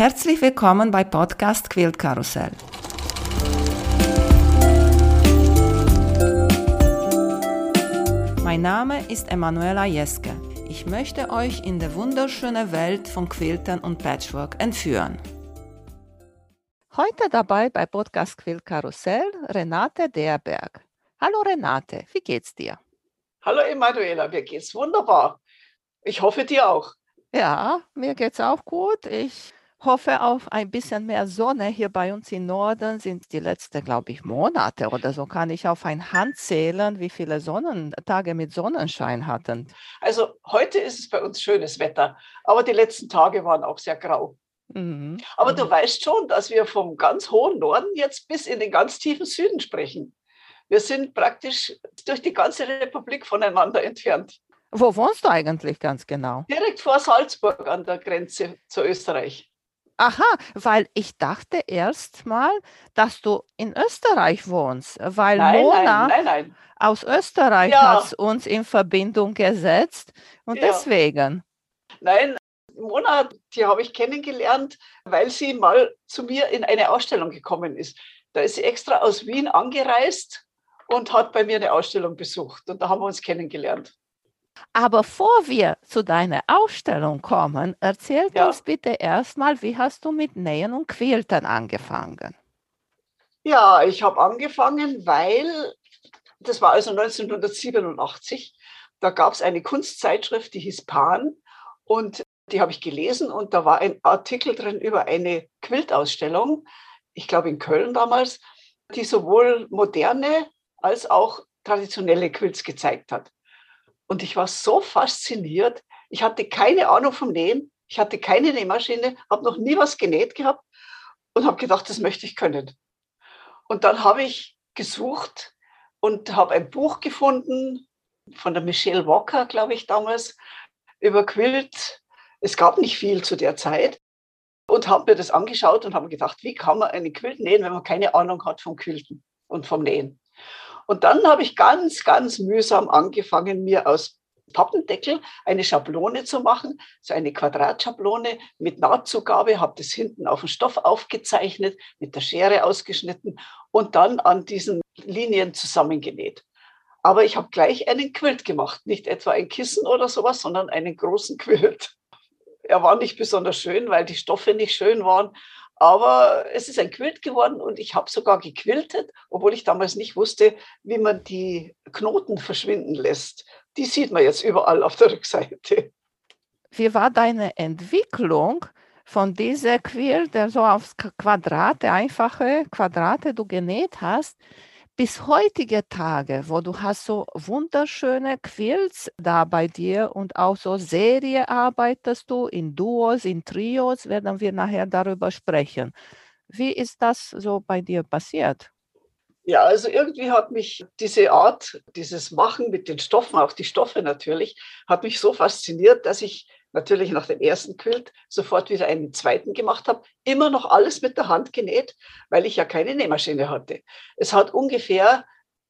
Herzlich willkommen bei Podcast Quilt Karussell. Mein Name ist Emanuela Jeske. Ich möchte euch in die wunderschöne Welt von Quiltern und Patchwork entführen. Heute dabei bei Podcast Quilt Karussell Renate Derberg. Hallo Renate, wie geht's dir? Hallo Emanuela, mir geht's wunderbar. Ich hoffe dir auch. Ja, mir geht's auch gut. Ich hoffe auf ein bisschen mehr Sonne. Hier bei uns im Norden sind die letzten, glaube ich, Monate oder so, kann ich auf ein Hand zählen, wie viele Sonnentage mit Sonnenschein hatten. Also heute ist es bei uns schönes Wetter, aber die letzten Tage waren auch sehr grau. Mhm. Aber du mhm. weißt schon, dass wir vom ganz hohen Norden jetzt bis in den ganz tiefen Süden sprechen. Wir sind praktisch durch die ganze Republik voneinander entfernt. Wo wohnst du eigentlich ganz genau? Direkt vor Salzburg an der Grenze zu Österreich. Aha, weil ich dachte erst mal, dass du in Österreich wohnst, weil nein, Mona nein, nein, aus Österreich ja. hat uns in Verbindung gesetzt und ja. deswegen. Nein, Mona, die habe ich kennengelernt, weil sie mal zu mir in eine Ausstellung gekommen ist. Da ist sie extra aus Wien angereist und hat bei mir eine Ausstellung besucht und da haben wir uns kennengelernt. Aber vor wir zu deiner Ausstellung kommen, erzähl ja. uns bitte erstmal, wie hast du mit Nähen und Quiltern angefangen? Ja, ich habe angefangen, weil das war also 1987. Da gab es eine Kunstzeitschrift, die hieß Pan und die habe ich gelesen und da war ein Artikel drin über eine Quiltausstellung, ich glaube in Köln damals, die sowohl moderne als auch traditionelle Quilts gezeigt hat. Und ich war so fasziniert. Ich hatte keine Ahnung vom Nähen. Ich hatte keine Nähmaschine, habe noch nie was genäht gehabt und habe gedacht, das möchte ich können. Und dann habe ich gesucht und habe ein Buch gefunden von der Michelle Walker, glaube ich, damals, über Quilt. Es gab nicht viel zu der Zeit und habe mir das angeschaut und habe gedacht, wie kann man einen Quilt nähen, wenn man keine Ahnung hat vom Quilten und vom Nähen. Und dann habe ich ganz, ganz mühsam angefangen, mir aus Pappendeckel eine Schablone zu machen, so eine Quadratschablone mit Nahtzugabe, habe das hinten auf den Stoff aufgezeichnet, mit der Schere ausgeschnitten und dann an diesen Linien zusammengenäht. Aber ich habe gleich einen Quilt gemacht, nicht etwa ein Kissen oder sowas, sondern einen großen Quilt. Er war nicht besonders schön, weil die Stoffe nicht schön waren, aber es ist ein Quilt geworden und ich habe sogar gequiltet, obwohl ich damals nicht wusste, wie man die Knoten verschwinden lässt. Die sieht man jetzt überall auf der Rückseite. Wie war deine Entwicklung von dieser Quilt, der so aufs Quadrate, einfache Quadrate du genäht hast, bis heutige Tage, wo du hast so wunderschöne Quilts da bei dir und auch so Serie arbeitest du in Duos, in Trios, werden wir nachher darüber sprechen. Wie ist das so bei dir passiert? Ja, also irgendwie hat mich diese Art, dieses Machen mit den Stoffen, auch die Stoffe natürlich, hat mich so fasziniert, dass ich natürlich nach dem ersten Quilt sofort wieder einen zweiten gemacht habe. Immer noch alles mit der Hand genäht, weil ich ja keine Nähmaschine hatte. Es hat ungefähr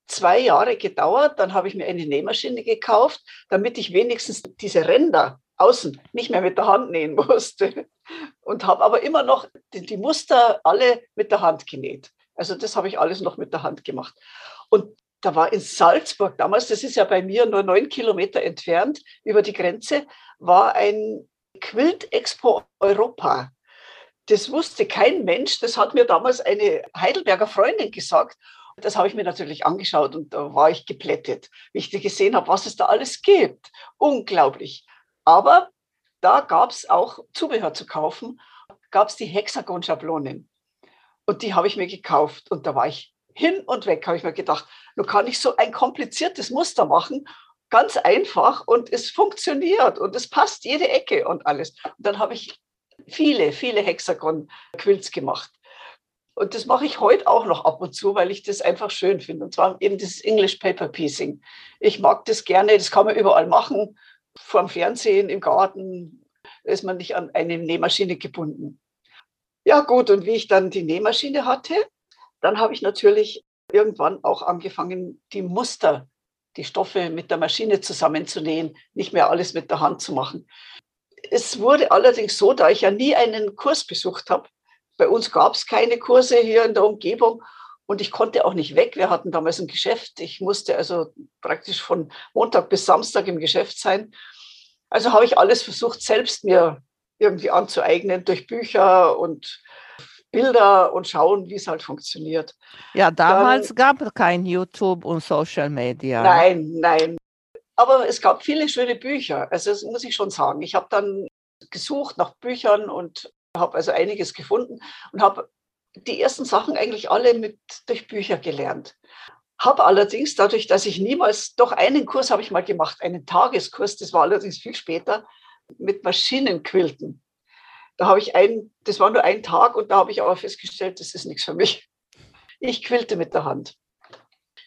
zwei Jahre gedauert. Dann habe ich mir eine Nähmaschine gekauft, damit ich wenigstens diese Ränder außen nicht mehr mit der Hand nähen musste. Und habe aber immer noch die, die Muster alle mit der Hand genäht. Also das habe ich alles noch mit der Hand gemacht. Und da war in Salzburg damals, das ist ja bei mir nur neun Kilometer entfernt über die Grenze, war ein Quilt Expo Europa. Das wusste kein Mensch. Das hat mir damals eine Heidelberger Freundin gesagt. Das habe ich mir natürlich angeschaut und da war ich geplättet, wie ich gesehen habe, was es da alles gibt. Unglaublich. Aber da gab es auch Zubehör zu kaufen, gab es die Hexagon-Schablonen. Und die habe ich mir gekauft. Und da war ich hin und weg, habe ich mir gedacht, nun kann ich so ein kompliziertes Muster machen, ganz einfach und es funktioniert und es passt jede Ecke und alles. Und dann habe ich viele, viele Hexagon-Quilts gemacht. Und das mache ich heute auch noch ab und zu, weil ich das einfach schön finde. Und zwar eben das English Paper Piecing. Ich mag das gerne, das kann man überall machen, vor dem Fernsehen, im Garten, da ist man nicht an eine Nähmaschine gebunden. Ja gut, und wie ich dann die Nähmaschine hatte, dann habe ich natürlich irgendwann auch angefangen, die Muster, die Stoffe mit der Maschine zusammenzunähen, nicht mehr alles mit der Hand zu machen. Es wurde allerdings so, da ich ja nie einen Kurs besucht habe, bei uns gab es keine Kurse hier in der Umgebung und ich konnte auch nicht weg. Wir hatten damals ein Geschäft. Ich musste also praktisch von Montag bis Samstag im Geschäft sein. Also habe ich alles versucht, selbst mir irgendwie anzueignen durch Bücher und Bilder und schauen, wie es halt funktioniert. Ja, damals Dann, gab es kein YouTube und Social Media. Nein, nein. Aber es gab viele schöne Bücher. Also das muss ich schon sagen. Ich habe dann gesucht nach Büchern und habe also einiges gefunden und habe die ersten Sachen eigentlich alle mit durch Bücher gelernt. Habe allerdings dadurch, dass ich niemals, doch einen Kurs habe ich mal gemacht, einen Tageskurs, das war allerdings viel später, mit Maschinenquilten. Da habe ich ein, das war nur ein Tag und da habe ich aber festgestellt, das ist nichts für mich. Ich quilte mit der Hand.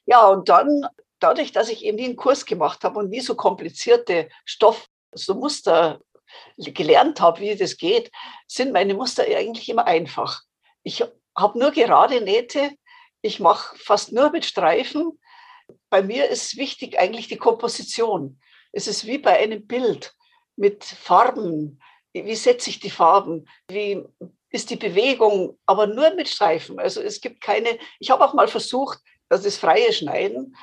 Ja, und dann, dadurch, dass ich eben nie einen Kurs gemacht habe und nie so komplizierte Stoff, so Muster gelernt habe, wie das geht, sind meine Muster eigentlich immer einfach. Ich habe nur gerade Nähte, ich mache fast nur mit Streifen. Bei mir ist wichtig eigentlich die Komposition. Es ist wie bei einem Bild mit Farben, wie setze ich die Farben, wie ist die Bewegung, aber nur mit Streifen. Also es gibt keine, ich habe auch mal versucht, das ist freie Schneiden.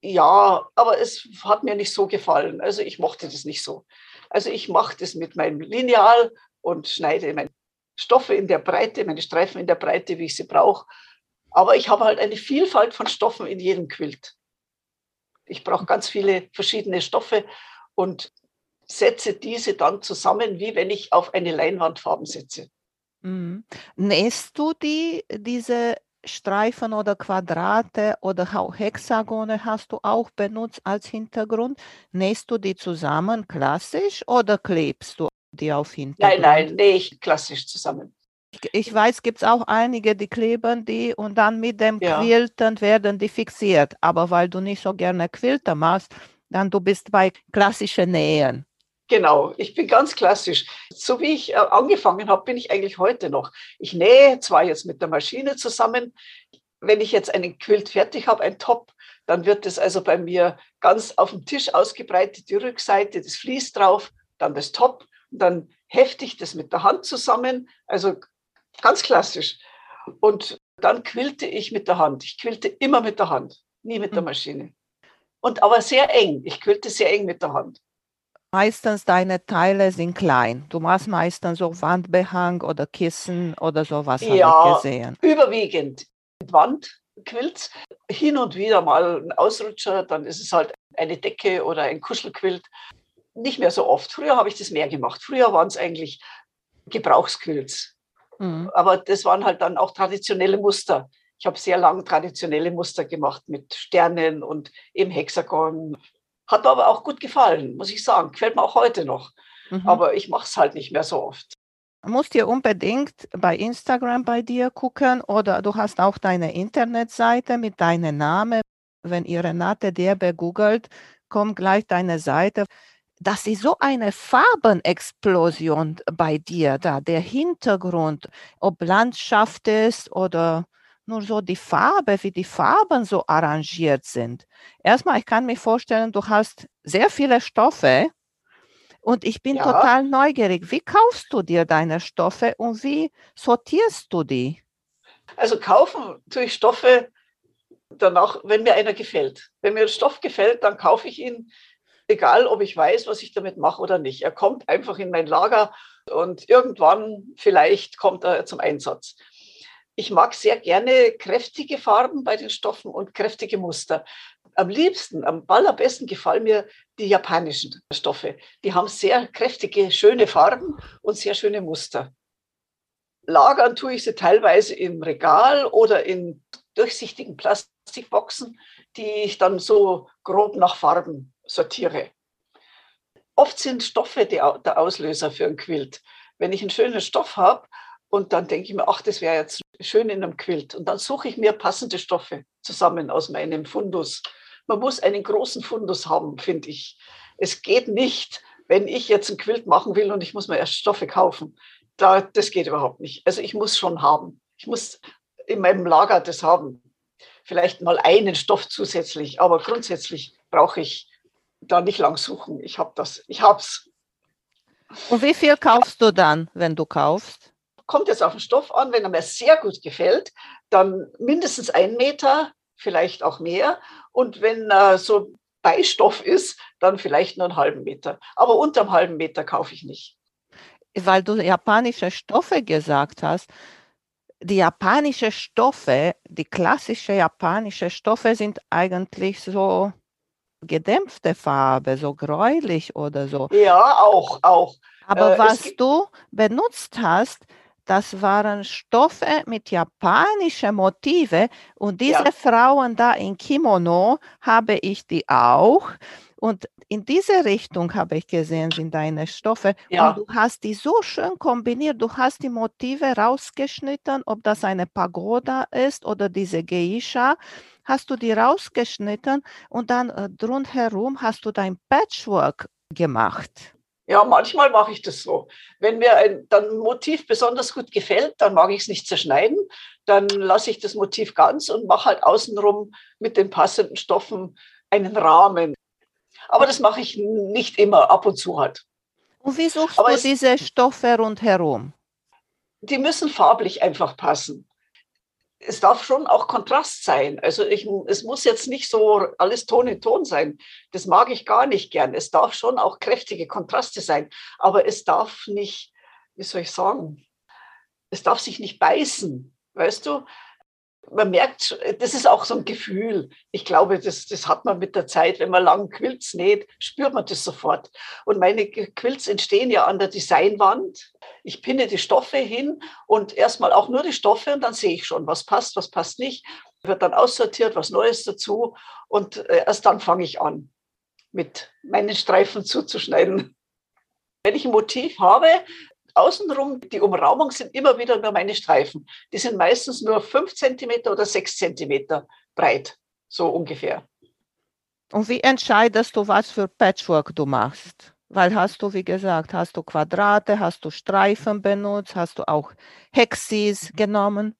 Ja, aber es hat mir nicht so gefallen. Also ich mochte das nicht so. Also ich mache das mit meinem Lineal und schneide meine Stoffe in der Breite, meine Streifen in der Breite, wie ich sie brauche. Aber ich habe halt eine Vielfalt von Stoffen in jedem Quilt. Ich brauche ganz viele verschiedene Stoffe und setze diese dann zusammen, wie wenn ich auf eine Leinwand Farben setze. Mhm. Nähst du die, diese Streifen oder Quadrate oder Hexagone hast du auch benutzt als Hintergrund? Nähst du die zusammen klassisch oder klebst du die auf Hintergrund? Nein, nein, nähe ich klassisch zusammen. Ich weiß, gibt es auch einige, die kleben die und dann mit dem ja. Quilten werden die fixiert. Aber weil du nicht so gerne Quilten machst, dann du bist bei klassischen Nähen. Genau, ich bin ganz klassisch. So wie ich äh, angefangen habe, bin ich eigentlich heute noch. Ich nähe zwar jetzt mit der Maschine zusammen. Wenn ich jetzt einen Quilt fertig habe, ein Top, dann wird es also bei mir ganz auf dem Tisch ausgebreitet, die Rückseite, das Vlies drauf, dann das Top, dann hefte ich das mit der Hand zusammen, also ganz klassisch. Und dann quilte ich mit der Hand. Ich quilte immer mit der Hand, nie mit der hm. Maschine. Und aber sehr eng. Ich quilte sehr eng mit der Hand meistens deine Teile sind klein. Du machst meistens so Wandbehang oder Kissen oder sowas, ja, habe ich gesehen. Überwiegend Wandquilts. Hin und wieder mal ein Ausrutscher, dann ist es halt eine Decke oder ein Kuschelquilt. Nicht mehr so oft. Früher habe ich das mehr gemacht. Früher waren es eigentlich Gebrauchsquilts. Mhm. Aber das waren halt dann auch traditionelle Muster. Ich habe sehr lange traditionelle Muster gemacht mit Sternen und im Hexagon, hat mir aber auch gut gefallen, muss ich sagen. Gefällt mir auch heute noch. Mhm. Aber ich mache es halt nicht mehr so oft. Musst ihr unbedingt bei Instagram bei dir gucken oder du hast auch deine Internetseite mit deinem Namen. Wenn ihr Renate Derbe googelt, kommt gleich deine Seite. Das ist so eine Farbenexplosion bei dir da, der Hintergrund, ob Landschaft ist oder nur so die Farbe, wie die Farben so arrangiert sind. Erstmal, ich kann mir vorstellen, du hast sehr viele Stoffe und ich bin ja. total neugierig. Wie kaufst du dir deine Stoffe und wie sortierst du die? Also kaufen tue ich Stoffe danach, wenn mir einer gefällt. Wenn mir ein Stoff gefällt, dann kaufe ich ihn, egal ob ich weiß, was ich damit mache oder nicht. Er kommt einfach in mein Lager und irgendwann vielleicht kommt er zum Einsatz. Ich mag sehr gerne kräftige Farben bei den Stoffen und kräftige Muster. Am liebsten, am allerbesten gefallen mir die japanischen Stoffe. Die haben sehr kräftige, schöne Farben und sehr schöne Muster. Lagern tue ich sie teilweise im Regal oder in durchsichtigen Plastikboxen, die ich dann so grob nach Farben sortiere. Oft sind Stoffe der Auslöser für ein Quilt. Wenn ich einen schönen Stoff habe und dann denke ich mir, ach, das wäre jetzt schön in einem Quilt. Und dann suche ich mir passende Stoffe zusammen aus meinem Fundus. Man muss einen großen Fundus haben, finde ich. Es geht nicht, wenn ich jetzt ein Quilt machen will und ich muss mir erst Stoffe kaufen. Da, das geht überhaupt nicht. Also ich muss schon haben. Ich muss in meinem Lager das haben. Vielleicht mal einen Stoff zusätzlich, aber grundsätzlich brauche ich da nicht lang suchen. Ich habe das, ich habe es. Und wie viel kaufst du dann, wenn du kaufst? Kommt jetzt auf den Stoff an, wenn er mir sehr gut gefällt, dann mindestens ein Meter, vielleicht auch mehr. Und wenn er so Beistoff ist, dann vielleicht nur einen halben Meter. Aber unter einem halben Meter kaufe ich nicht. Weil du japanische Stoffe gesagt hast. Die japanische Stoffe, die klassische japanische Stoffe sind eigentlich so gedämpfte Farbe, so gräulich oder so. Ja, auch, auch. Aber äh, was du benutzt hast, das waren Stoffe mit japanischen Motive und diese ja. Frauen da in Kimono habe ich die auch. Und in diese Richtung habe ich gesehen, sind deine Stoffe. Ja. Und du hast die so schön kombiniert. Du hast die Motive rausgeschnitten, ob das eine Pagoda ist oder diese Geisha. Hast du die rausgeschnitten und dann äh, rundherum hast du dein Patchwork gemacht. Ja, manchmal mache ich das so. Wenn mir ein dann Motiv besonders gut gefällt, dann mag ich es nicht zerschneiden. Dann lasse ich das Motiv ganz und mache halt außenrum mit den passenden Stoffen einen Rahmen. Aber das mache ich nicht immer, ab und zu halt. Und wie suchst Aber du diese Stoffe rundherum? Die müssen farblich einfach passen es darf schon auch Kontrast sein. Also ich, es muss jetzt nicht so alles Ton in Ton sein. Das mag ich gar nicht gern. Es darf schon auch kräftige Kontraste sein. Aber es darf nicht, wie soll ich sagen, es darf sich nicht beißen. Weißt du, man merkt, das ist auch so ein Gefühl. Ich glaube, das, das hat man mit der Zeit, wenn man lang Quilts näht, spürt man das sofort. Und meine Quilts entstehen ja an der Designwand. Ich pinne die Stoffe hin und erstmal auch nur die Stoffe und dann sehe ich schon, was passt, was passt nicht. Wird dann aussortiert, was Neues dazu und äh, erst dann fange ich an, mit meinen Streifen zuzuschneiden. Wenn ich ein Motiv habe, außenrum, die Umrahmung sind immer wieder nur meine Streifen. Die sind meistens nur fünf Zentimeter oder sechs Zentimeter breit, so ungefähr. Und wie entscheidest du, was für Patchwork du machst? Weil hast du, wie gesagt, hast du Quadrate, hast du Streifen benutzt, hast du auch Hexis genommen?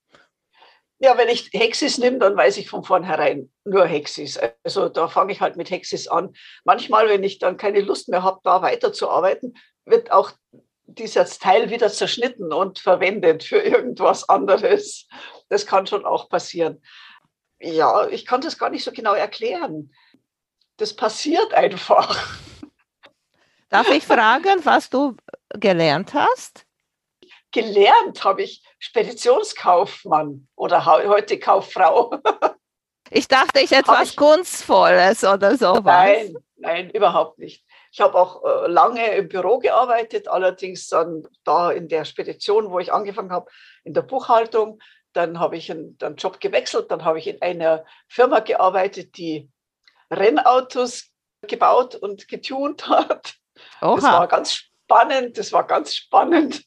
Ja, wenn ich Hexis nehme, dann weiß ich von vornherein nur Hexis. Also da fange ich halt mit Hexis an. Manchmal, wenn ich dann keine Lust mehr habe, da weiterzuarbeiten, wird auch dieses Teil wieder zerschnitten und verwendet für irgendwas anderes. Das kann schon auch passieren. Ja, ich kann das gar nicht so genau erklären. Das passiert einfach. Darf ich fragen, was du gelernt hast? Gelernt habe ich Speditionskaufmann oder heute Kauffrau. Ich dachte, ich etwas ich, Kunstvolles oder sowas. Nein, nein, überhaupt nicht. Ich habe auch äh, lange im Büro gearbeitet, allerdings dann da in der Spedition, wo ich angefangen habe, in der Buchhaltung. Dann habe ich einen, einen Job gewechselt, dann habe ich in einer Firma gearbeitet, die Rennautos gebaut und getunt hat. Oha. Das war ganz spannend, das war ganz spannend.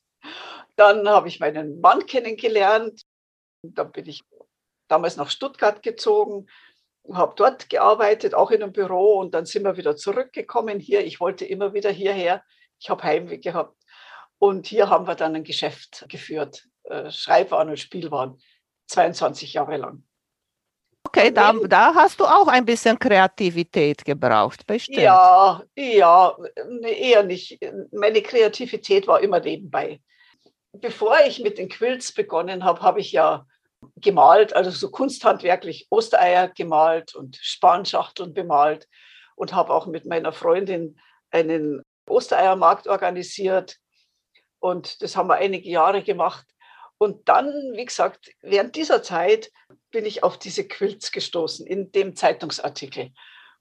Dann habe ich meinen Mann kennengelernt. Dann bin ich damals nach Stuttgart gezogen habe dort gearbeitet, auch in einem Büro und dann sind wir wieder zurückgekommen hier. Ich wollte immer wieder hierher. Ich habe Heimweh gehabt. Und hier haben wir dann ein Geschäft geführt, äh, Schreibwaren und Spielwaren, 22 Jahre lang. Okay, da, da, hast du auch ein bisschen Kreativität gebraucht, bestimmt. Ja, ja, eher nicht. Meine Kreativität war immer nebenbei. Bevor ich mit den Quilts begonnen habe, habe ich ja gemalt, also so kunsthandwerklich Ostereier gemalt und Spanschachteln bemalt und habe auch mit meiner Freundin einen Ostereiermarkt organisiert. Und das haben wir einige Jahre gemacht. Und dann, wie gesagt, während dieser Zeit bin ich auf diese Quilts gestoßen in dem Zeitungsartikel.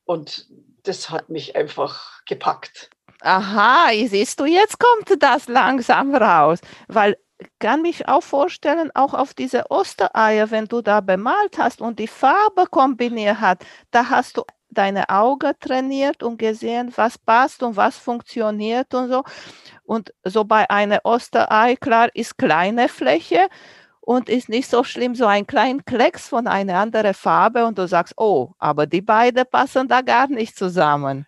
Und das hat mich einfach gepackt. Aha, siehst du, jetzt kommt das langsam raus, weil kann mich auch vorstellen, auch auf diese Ostereier, wenn du da bemalt hast und die Farbe kombiniert hat, da hast du deine Augen trainiert und gesehen, was passt und was funktioniert und so. Und so bei einer Osterei, klar, ist kleine Fläche und ist nicht so schlimm, so ein kleiner Klecks von einer anderen Farbe und du sagst, oh, aber die beiden passen da gar nicht zusammen.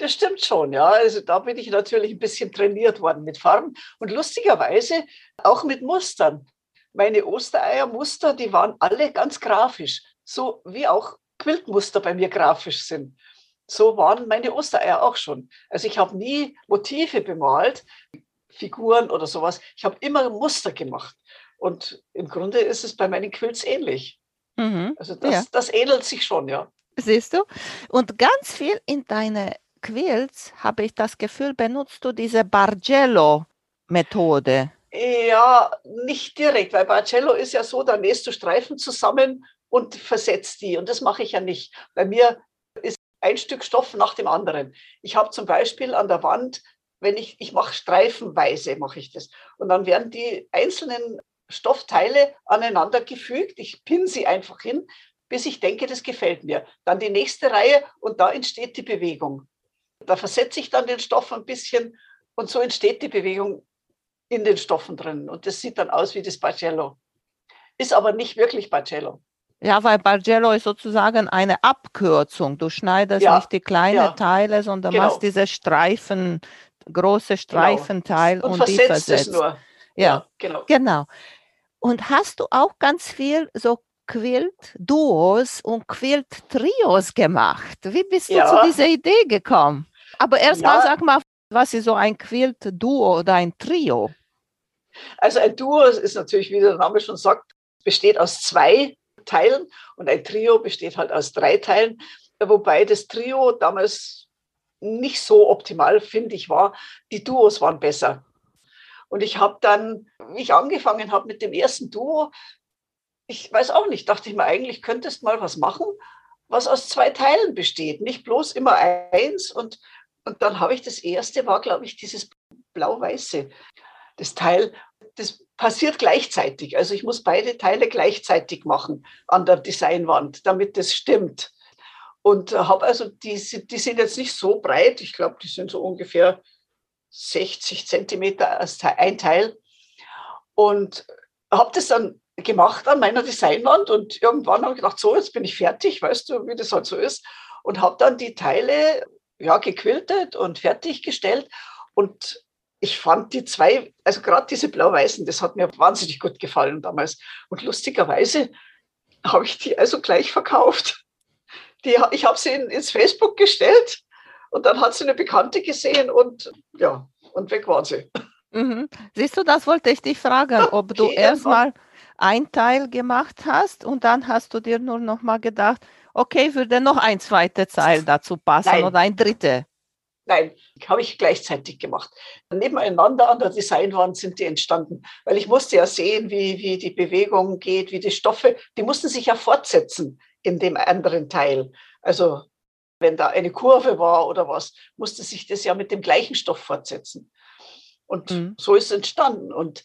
Das stimmt schon, ja. Also da bin ich natürlich ein bisschen trainiert worden mit Farben und lustigerweise auch mit Mustern. Meine Ostereiermuster, die waren alle ganz grafisch, so wie auch Quiltmuster bei mir grafisch sind. so waren meine Ostereier auch schon. Also ich habe nie Motive bemalt, Figuren oder sowas. Ich habe immer Muster gemacht. Und im Grunde ist es bei meinen Quilts ähnlich. Mhm. Also das, ja. das ähnelt sich schon, ja. Siehst du? Und ganz viel in deine Quilts habe ich das Gefühl, benutzt du diese Bargello-Methode. Ja, nicht direkt, weil Bargello ist ja so, da nähst du Streifen zusammen und versetzt die. Und das mache ich ja nicht. Bei mir ist ein Stück Stoff nach dem anderen. Ich habe zum Beispiel an der Wand, wenn ich, ich mache streifenweise, mache ich das. Und dann werden die einzelnen Stoffteile aneinander gefügt. Ich pinne sie einfach hin, bis ich denke, das gefällt mir. Dann die nächste Reihe und da entsteht die Bewegung. Da versetze ich dann den Stoff ein bisschen und so entsteht die Bewegung in den Stoffen drin. Und das sieht dann aus wie das Bargello. Ist aber nicht wirklich Bargello. Ja, weil Bargello ist sozusagen eine Abkürzung. Du schneidest ja, nicht die kleinen ja, Teile, sondern genau. machst diese Streifen, große genau. Streifenteil genau. und, und die versetzt. Es nur. Ja, ja, genau. genau. Und hast du auch ganz viel so Quilt-Duos und Quilt-Trios gemacht? Wie bist du zu dieser Idee gekommen? Aber erstmal sag mal, was ist so ein Quilt-Duo oder ein Trio? Also ein Duo ist natürlich, wie der Name schon sagt, besteht aus zwei Teilen und ein Trio besteht halt aus drei Teilen, wobei das Trio damals nicht so optimal, finde ich, war. Die Duos waren besser. Und ich habe dann, wie ich angefangen habe mit dem ersten Duo, ich weiß auch nicht, dachte ich mir, eigentlich könntest mal was machen, was aus zwei Teilen besteht, nicht bloß immer eins. Und, und dann habe ich das erste, war, glaube ich, dieses blau-weiße. Das Teil, das passiert gleichzeitig. Also ich muss beide Teile gleichzeitig machen an der Designwand, damit das stimmt. Und habe also, die, die sind jetzt nicht so breit, ich glaube, die sind so ungefähr 60 Zentimeter als ein Teil. Und habe das dann gemacht an meiner Designwand und irgendwann habe ich gedacht, so, jetzt bin ich fertig, weißt du, wie das halt so ist. Und habe dann die Teile ja, gequiltet und fertiggestellt. Und ich fand die zwei, also gerade diese blau-weißen, das hat mir wahnsinnig gut gefallen damals. Und lustigerweise habe ich die also gleich verkauft. Die, ich habe sie in, ins Facebook gestellt und dann hat sie eine Bekannte gesehen und ja, und weg waren sie. Mhm. Siehst du, das wollte ich dich fragen, ob du erstmal ein Teil gemacht hast und dann hast du dir nur noch mal gedacht, okay, würde noch ein zweites Teil dazu passen Nein. oder ein dritte. Nein, habe ich gleichzeitig gemacht. Nebeneinander an der Designwand sind die entstanden, weil ich musste ja sehen, wie, wie die Bewegung geht, wie die Stoffe, die mussten sich ja fortsetzen in dem anderen Teil. Also wenn da eine Kurve war oder was, musste sich das ja mit dem gleichen Stoff fortsetzen. Und mhm. so ist es entstanden. Und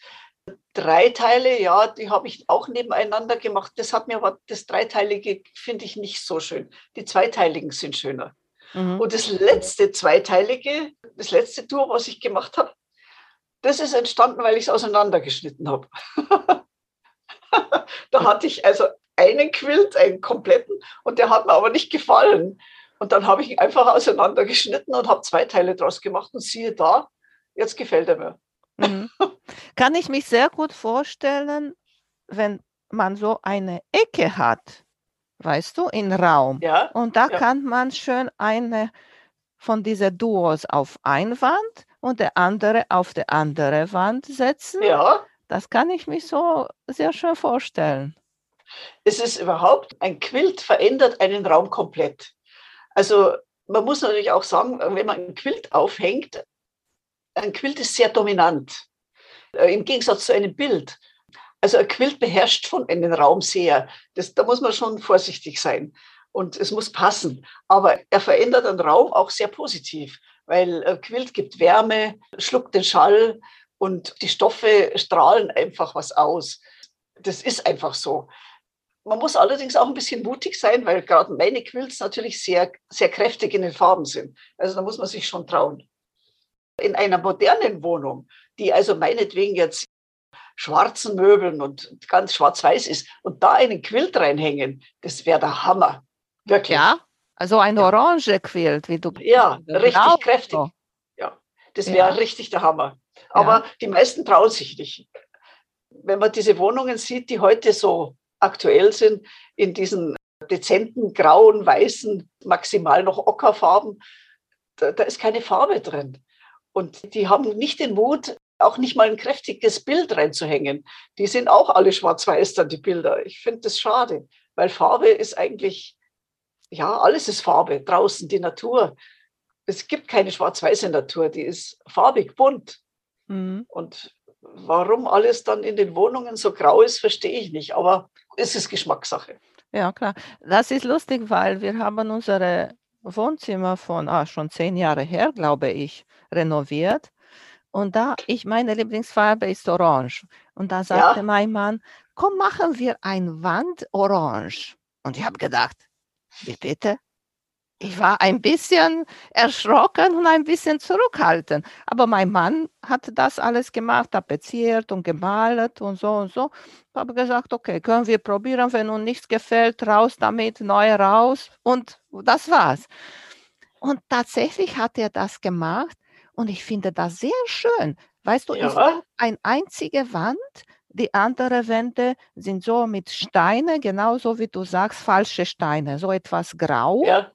drei Teile, ja, die habe ich auch nebeneinander gemacht. Das hat mir aber, das Dreiteilige finde ich nicht so schön. Die Zweiteiligen sind schöner. Mhm. Und das letzte Zweiteilige, das letzte Tour, was ich gemacht habe, das ist entstanden, weil ich es auseinandergeschnitten habe. da hatte ich also einen Quilt, einen kompletten, und der hat mir aber nicht gefallen. Und dann habe ich ihn einfach auseinandergeschnitten und habe zwei Teile draus gemacht und siehe da, jetzt gefällt er mir. Mhm. Kann ich mich sehr gut vorstellen, wenn man so eine Ecke hat, weißt du, in Raum. Ja, und da ja. kann man schön eine von diesen Duos auf eine Wand und der andere auf die andere Wand setzen. Ja. Das kann ich mich so sehr schön vorstellen. Es ist überhaupt, ein Quilt verändert einen Raum komplett. Also man muss natürlich auch sagen, wenn man ein Quilt aufhängt, ein Quilt ist sehr dominant, im Gegensatz zu einem Bild. Also ein Quilt beherrscht von einem Raum sehr. Das, da muss man schon vorsichtig sein und es muss passen. Aber er verändert den Raum auch sehr positiv, weil ein Quilt gibt Wärme, schluckt den Schall und die Stoffe strahlen einfach was aus. Das ist einfach so. Man muss allerdings auch ein bisschen mutig sein, weil gerade meine Quilts natürlich sehr, sehr kräftig in den Farben sind. Also da muss man sich schon trauen. In einer modernen Wohnung, die also meinetwegen jetzt schwarzen Möbeln und ganz schwarz-weiß ist und da einen Quilt reinhängen, das wäre der Hammer. Wirklich. Ja, also ein orange Quilt, wie du. Ja, richtig genau. kräftig. Ja, das wäre ja. richtig der Hammer. Aber ja. die meisten trauen sich nicht. Wenn man diese Wohnungen sieht, die heute so aktuell sind in diesen dezenten grauen, weißen, maximal noch Ockerfarben. Da, da ist keine Farbe drin. Und die haben nicht den Mut, auch nicht mal ein kräftiges Bild reinzuhängen. Die sind auch alle schwarz-weiß dann, die Bilder. Ich finde das schade, weil Farbe ist eigentlich, ja, alles ist Farbe. Draußen die Natur. Es gibt keine schwarz-weiße Natur, die ist farbig, bunt. Mhm. Und warum alles dann in den Wohnungen so grau ist, verstehe ich nicht. Aber es ist Geschmackssache. Ja, klar. Das ist lustig, weil wir haben unsere Wohnzimmer von ah, schon zehn Jahre her, glaube ich, renoviert. Und da, ich meine Lieblingsfarbe ist Orange. Und da sagte ja. mein Mann, komm, machen wir ein Wand orange. Und ich habe gedacht, wie bitte? Ich war ein bisschen erschrocken und ein bisschen zurückhaltend. Aber mein Mann hat das alles gemacht, tapeziert und gemalt und so und so. Ich habe gesagt, okay, können wir probieren, wenn uns nichts gefällt, raus damit, neu raus. Und das war's. Und tatsächlich hat er das gemacht und ich finde das sehr schön. Weißt du, ja. war eine einzige Wand. Die anderen Wände sind so mit Steinen, genauso wie du sagst, falsche Steine, so etwas grau. Ja.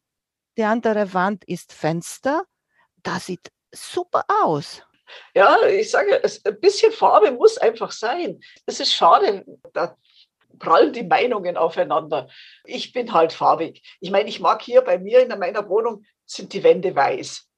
Die andere Wand ist Fenster. Das sieht super aus. Ja, ich sage, ein bisschen Farbe muss einfach sein. Es ist schade, da prallen die Meinungen aufeinander. Ich bin halt farbig. Ich meine, ich mag hier bei mir in meiner Wohnung sind die Wände weiß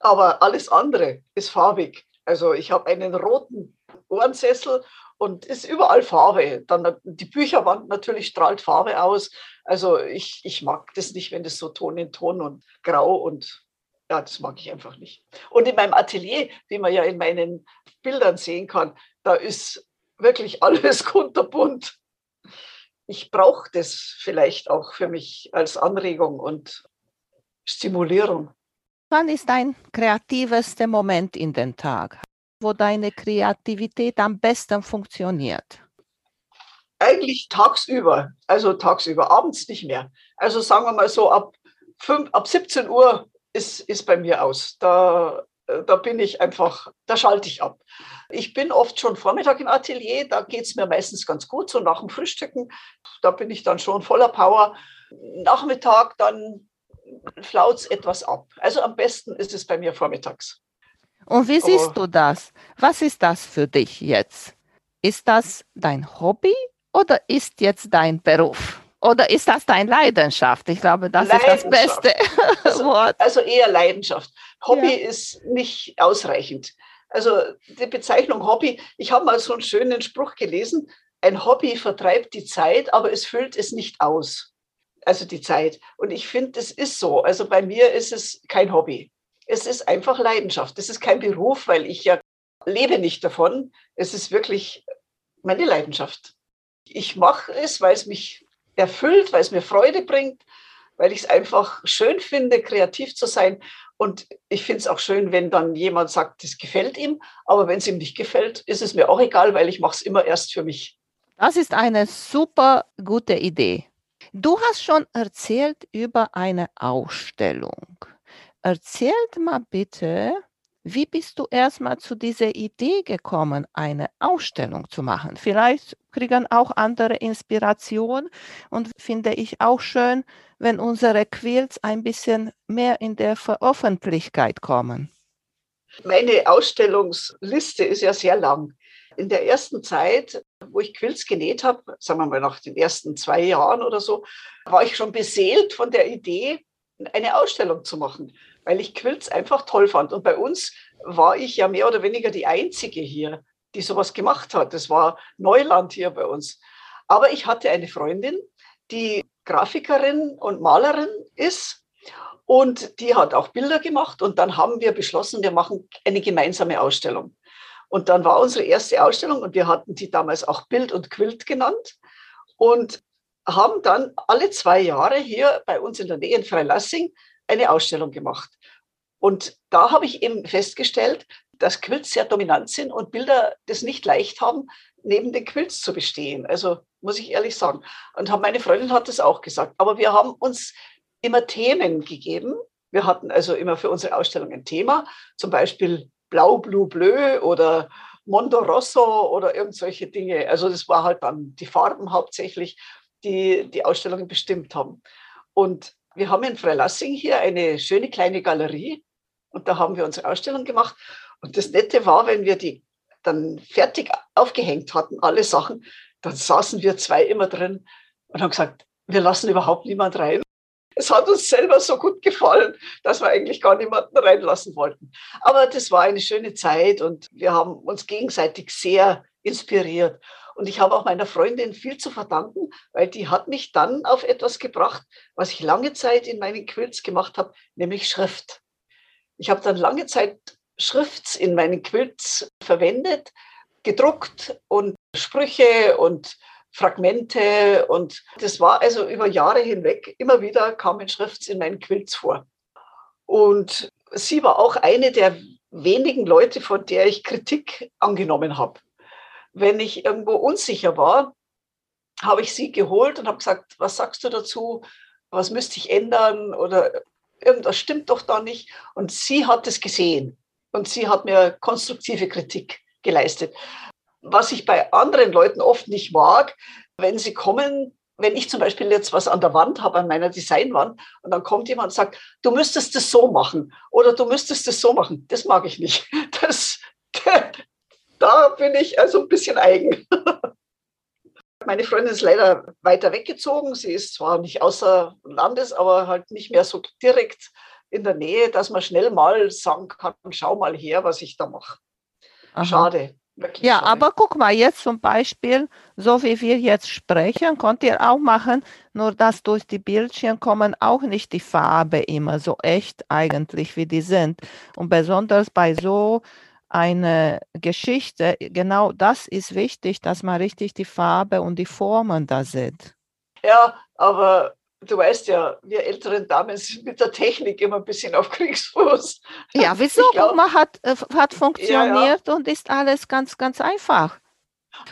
aber alles andere ist farbig. Also ich habe einen roten Ohrensessel und ist überall Farbe. Dann die Bücherwand natürlich strahlt Farbe aus. Also ich, ich mag das nicht, wenn das so Ton in Ton und grau und ja, das mag ich einfach nicht. Und in meinem Atelier, wie man ja in meinen Bildern sehen kann, da ist wirklich alles kunterbunt. Ich brauche das vielleicht auch für mich als Anregung und Stimulierung. Wann ist dein kreativester Moment in den Tag, wo deine Kreativität am besten funktioniert? Eigentlich tagsüber, also tagsüber, abends nicht mehr. Also sagen wir mal so, ab, 5, ab 17 Uhr ist, ist bei mir aus. Da, da bin ich einfach, da schalte ich ab. Ich bin oft schon Vormittag im Atelier, da geht es mir meistens ganz gut, so nach dem Frühstücken. Da bin ich dann schon voller Power. Nachmittag dann flaut es etwas ab. Also am besten ist es bei mir vormittags. Und wie siehst du das? Was ist das für dich jetzt? Ist das dein Hobby oder ist jetzt dein Beruf? Oder ist das deine Leidenschaft? Ich glaube, das ist das beste also, Wort. Also eher Leidenschaft. Hobby ja. ist nicht ausreichend. Also die Bezeichnung Hobby, ich habe mal so einen schönen Spruch gelesen, ein Hobby vertreibt die Zeit, aber es füllt es nicht aus also die Zeit. Und ich finde, es ist so. Also bei mir ist es kein Hobby. Es ist einfach Leidenschaft. Es ist kein Beruf, weil ich ja lebe nicht davon. Es ist wirklich meine Leidenschaft. Ich mache es, weil es mich erfüllt, weil es mir Freude bringt, weil ich es einfach schön finde, kreativ zu sein. Und ich finde es auch schön, wenn dann jemand sagt, das gefällt ihm. Aber wenn es ihm nicht gefällt, ist es mir auch egal, weil ich mache es immer erst für mich. Das ist eine super gute Idee. Du hast schon erzählt über eine Ausstellung. Erzählt mal bitte, wie bist du erstmal zu dieser Idee gekommen, eine Ausstellung zu machen? Vielleicht kriegen auch andere Inspiration und finde ich auch schön, wenn unsere Quilts ein bisschen mehr in der Veröffentlichkeit kommen. Meine Ausstellungsliste ist ja sehr lang. In der ersten Zeit wo ich Quilts genäht habe, sagen wir mal nach den ersten zwei Jahren oder so, war ich schon beseelt von der Idee, eine Ausstellung zu machen, weil ich Quilts einfach toll fand. Und bei uns war ich ja mehr oder weniger die Einzige hier, die sowas gemacht hat. Das war Neuland hier bei uns. Aber ich hatte eine Freundin, die Grafikerin und Malerin ist und die hat auch Bilder gemacht. Und dann haben wir beschlossen, wir machen eine gemeinsame Ausstellung. Und dann war unsere erste Ausstellung und wir hatten die damals auch Bild und Quilt genannt und haben dann alle zwei Jahre hier bei uns in der Nähe in Freilassing eine Ausstellung gemacht. Und da habe ich eben festgestellt, dass Quilts sehr dominant sind und Bilder das nicht leicht haben, neben den Quilts zu bestehen. Also muss ich ehrlich sagen. Und meine Freundin hat das auch gesagt. Aber wir haben uns immer Themen gegeben. Wir hatten also immer für unsere Ausstellung ein Thema, zum Beispiel Blau, Blue, Bleu oder Mondo Rosso oder irgendwelche Dinge. Also das war halt dann die Farben hauptsächlich. die die Ausstellungen bestimmt haben. Und wir haben in Freilassing hier eine schöne kleine Galerie und da haben wir unsere Ausstellung gemacht. Und das Nette war, wenn wir die dann fertig aufgehängt hatten, alle Sachen, dann saßen wir zwei immer drin und haben gesagt, wir lassen überhaupt niemand rein. Es hat uns selber so gut gefallen, dass wir eigentlich gar niemanden reinlassen wollten. Aber das war eine schöne Zeit und wir haben uns gegenseitig sehr inspiriert. Und ich habe auch meiner Freundin viel zu verdanken, weil die hat mich dann auf etwas gebracht, was ich lange Zeit in meinen Quilts gemacht habe, nämlich Schrift. Ich habe dann lange Zeit Schrifts in meinen Quilts verwendet, gedruckt und Sprüche und Fragmente und das war also über Jahre hinweg, immer wieder kamen Schrifts in meinen Quilts vor. Und sie war auch eine der wenigen Leute, von der ich Kritik angenommen habe. Wenn ich irgendwo unsicher war, habe ich sie geholt und habe gesagt, was sagst du dazu? Was müsste ich ändern? Oder irgendwas stimmt doch da nicht. Und sie hat es gesehen und sie hat mir konstruktive Kritik geleistet. Was ich bei anderen Leuten oft nicht mag, wenn sie kommen, wenn ich zum Beispiel jetzt was an der Wand habe, an meiner Designwand, und dann kommt jemand und sagt, du müsstest das so machen oder du müsstest das so machen. Das mag ich nicht. Das, da bin ich also ein bisschen eigen. Meine Freundin ist leider weiter weggezogen. Sie ist zwar nicht außer Landes, aber halt nicht mehr so direkt in der Nähe, dass man schnell mal sagen kann, schau mal her, was ich da mache. Schade. Ja, schade. aber guck mal, jetzt zum Beispiel, so wie wir jetzt sprechen, könnt ihr auch machen, nur dass durch die Bildschirme kommen auch nicht die Farbe immer so echt eigentlich, wie die sind. Und besonders bei so eine Geschichte, genau das ist wichtig, dass man richtig die Farbe und die Formen da sieht. Ja, aber du weißt ja, wir älteren Damen sind mit der Technik immer ein bisschen auf Kriegsfuß. Ja, wieso? Glaub, man hat, äh, hat funktioniert ja, ja. und ist alles ganz, ganz einfach.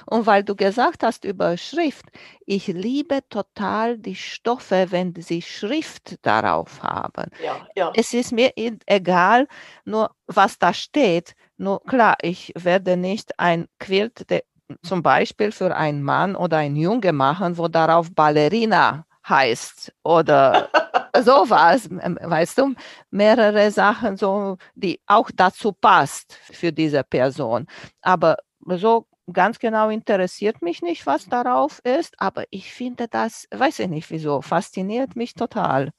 Und weil du gesagt hast über Schrift, ich liebe total die Stoffe, wenn sie Schrift darauf haben. Ja, ja. Es ist mir egal, nur was da steht. Nur klar, ich werde nicht ein Quilt de, zum Beispiel für einen Mann oder einen Junge machen, wo darauf Ballerina heißt oder sowas, weißt du, mehrere Sachen, so, die auch dazu passt für diese Person. Aber so ganz genau interessiert mich nicht, was darauf ist, aber ich finde das, weiß ich nicht wieso, fasziniert mich total.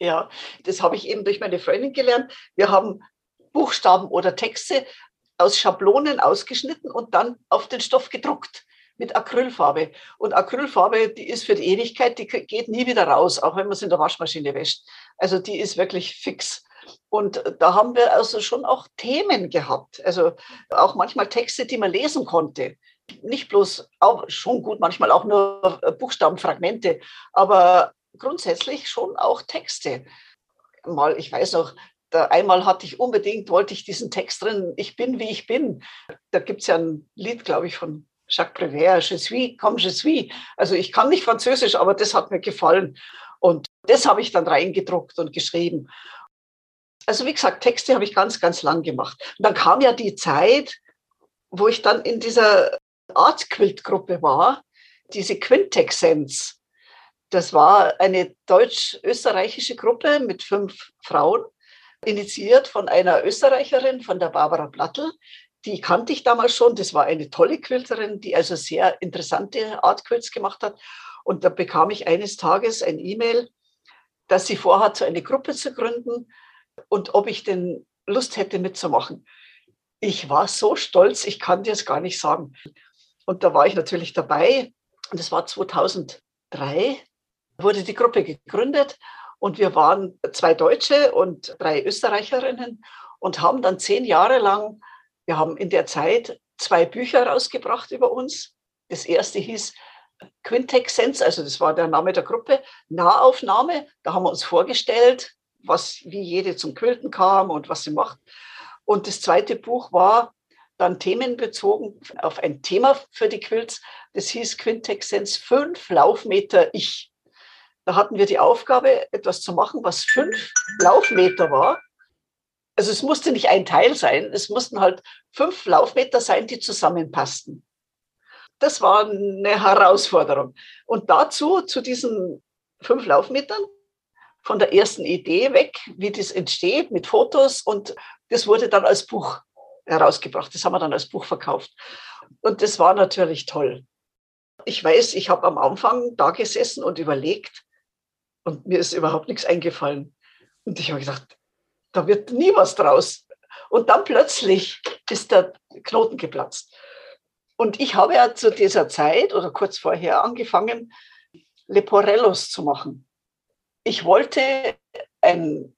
Ja, das habe ich eben durch meine Freundin gelernt. Wir haben Buchstaben oder Texte aus Schablonen ausgeschnitten und dann auf den Stoff gedruckt mit Acrylfarbe. Und Acrylfarbe, die ist für die Ewigkeit, die geht nie wieder raus, auch wenn man es in der Waschmaschine wäscht. Also die ist wirklich fix. Und da haben wir also schon auch Themen gehabt. Also auch manchmal Texte, die man lesen konnte. Nicht bloß, auch schon gut, manchmal auch nur Buchstabenfragmente, aber grundsätzlich schon auch Texte. Mal, ich weiß noch, da einmal hatte ich unbedingt, wollte ich diesen Text drin, ich bin, wie ich bin. Da gibt es ja ein Lied, glaube ich, von Jacques Prévert, je suis comme je suis. Also ich kann nicht Französisch, aber das hat mir gefallen. Und das habe ich dann reingedruckt und geschrieben. Also wie gesagt, Texte habe ich ganz, ganz lang gemacht. Und dann kam ja die Zeit, wo ich dann in dieser Art Quilt Gruppe war, diese Quintexsenz. Das war eine deutsch-österreichische Gruppe mit fünf Frauen initiiert von einer Österreicherin, von der Barbara Blattl. Die kannte ich damals schon. Das war eine tolle Quilterin, die also sehr interessante Art Quilts gemacht hat. Und da bekam ich eines Tages ein E-Mail, dass sie vorhat, so eine Gruppe zu gründen und ob ich denn Lust hätte mitzumachen. Ich war so stolz, ich kann dir es gar nicht sagen. Und da war ich natürlich dabei. Und das war 2003, wurde die Gruppe gegründet und wir waren zwei Deutsche und drei Österreicherinnen und haben dann zehn Jahre lang, wir haben in der Zeit zwei Bücher rausgebracht über uns. Das erste hieß Quintexsenz, also das war der Name der Gruppe, Nahaufnahme. Da haben wir uns vorgestellt, was, wie jede zum Quilten kam und was sie macht. Und das zweite Buch war dann themenbezogen auf ein Thema für die Quilts. Das hieß Quintexsenz fünf Laufmeter Ich. Da hatten wir die Aufgabe, etwas zu machen, was fünf Laufmeter war. Also es musste nicht ein Teil sein, es mussten halt fünf Laufmeter sein, die zusammenpassten. das war eine Herausforderung. Und dazu, zu diesen fünf Laufmetern, von der ersten Idee weg, wie das entsteht, mit Fotos. Und das wurde dann als Buch herausgebracht. Das haben wir dann als Buch verkauft. Und das war natürlich toll. Ich weiß, ich habe am Anfang da gesessen und überlegt und mir ist überhaupt nichts eingefallen. Und ich habe gedacht, da wird nie was draus. Und dann plötzlich ist der Knoten geplatzt. Und ich habe ja zu dieser Zeit oder kurz vorher angefangen, Leporellos zu machen ich wollte ein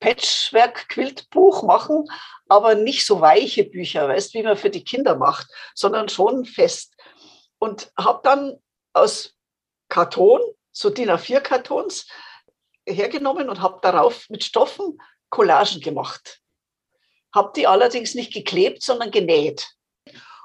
Patchwork-Quiltbuch machen, aber nicht so weiche Bücher, weißt wie man für die Kinder macht, sondern schon fest. Und habe dann aus Karton, so DIN A4-Kartons, hergenommen und habe darauf mit Stoffen Collagen gemacht. Habe die allerdings nicht geklebt, sondern genäht.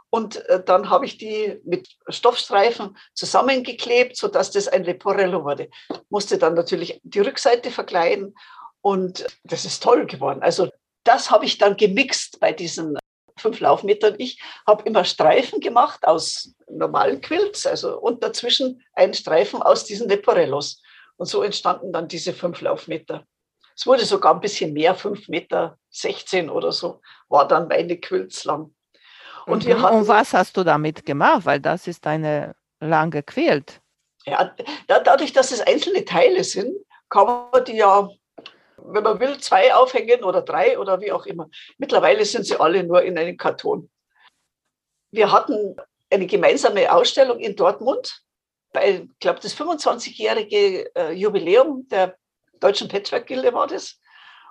Und äh, dann habe ich die mit Stoffstreifen zusammengeklebt, sodass das ein Leporello wurde. Musste dann natürlich die Rückseite verkleiden und das ist toll geworden. Also das habe ich dann gemixt bei diesen fünf Laufmetern. Ich habe immer Streifen gemacht aus normalen Quilts, also und dazwischen einen Streifen aus diesen Leporellos. Und so entstanden dann diese fünf Laufmeter. Es wurde sogar ein bisschen mehr, fünf Meter 16 oder so, war dann meine Quilts lang. Und, mhm. hatten, und was hast du damit gemacht? Weil das ist eine lange Quilt. Ja, dadurch, dass es einzelne Teile sind, kann man die ja, wenn man will, zwei aufhängen oder drei oder wie auch immer. Mittlerweile sind sie alle nur in einem Karton. Wir hatten eine gemeinsame Ausstellung in Dortmund, bei, ich glaube, das 25-jährige äh, Jubiläum der Deutschen Patchwork-Gilde war das.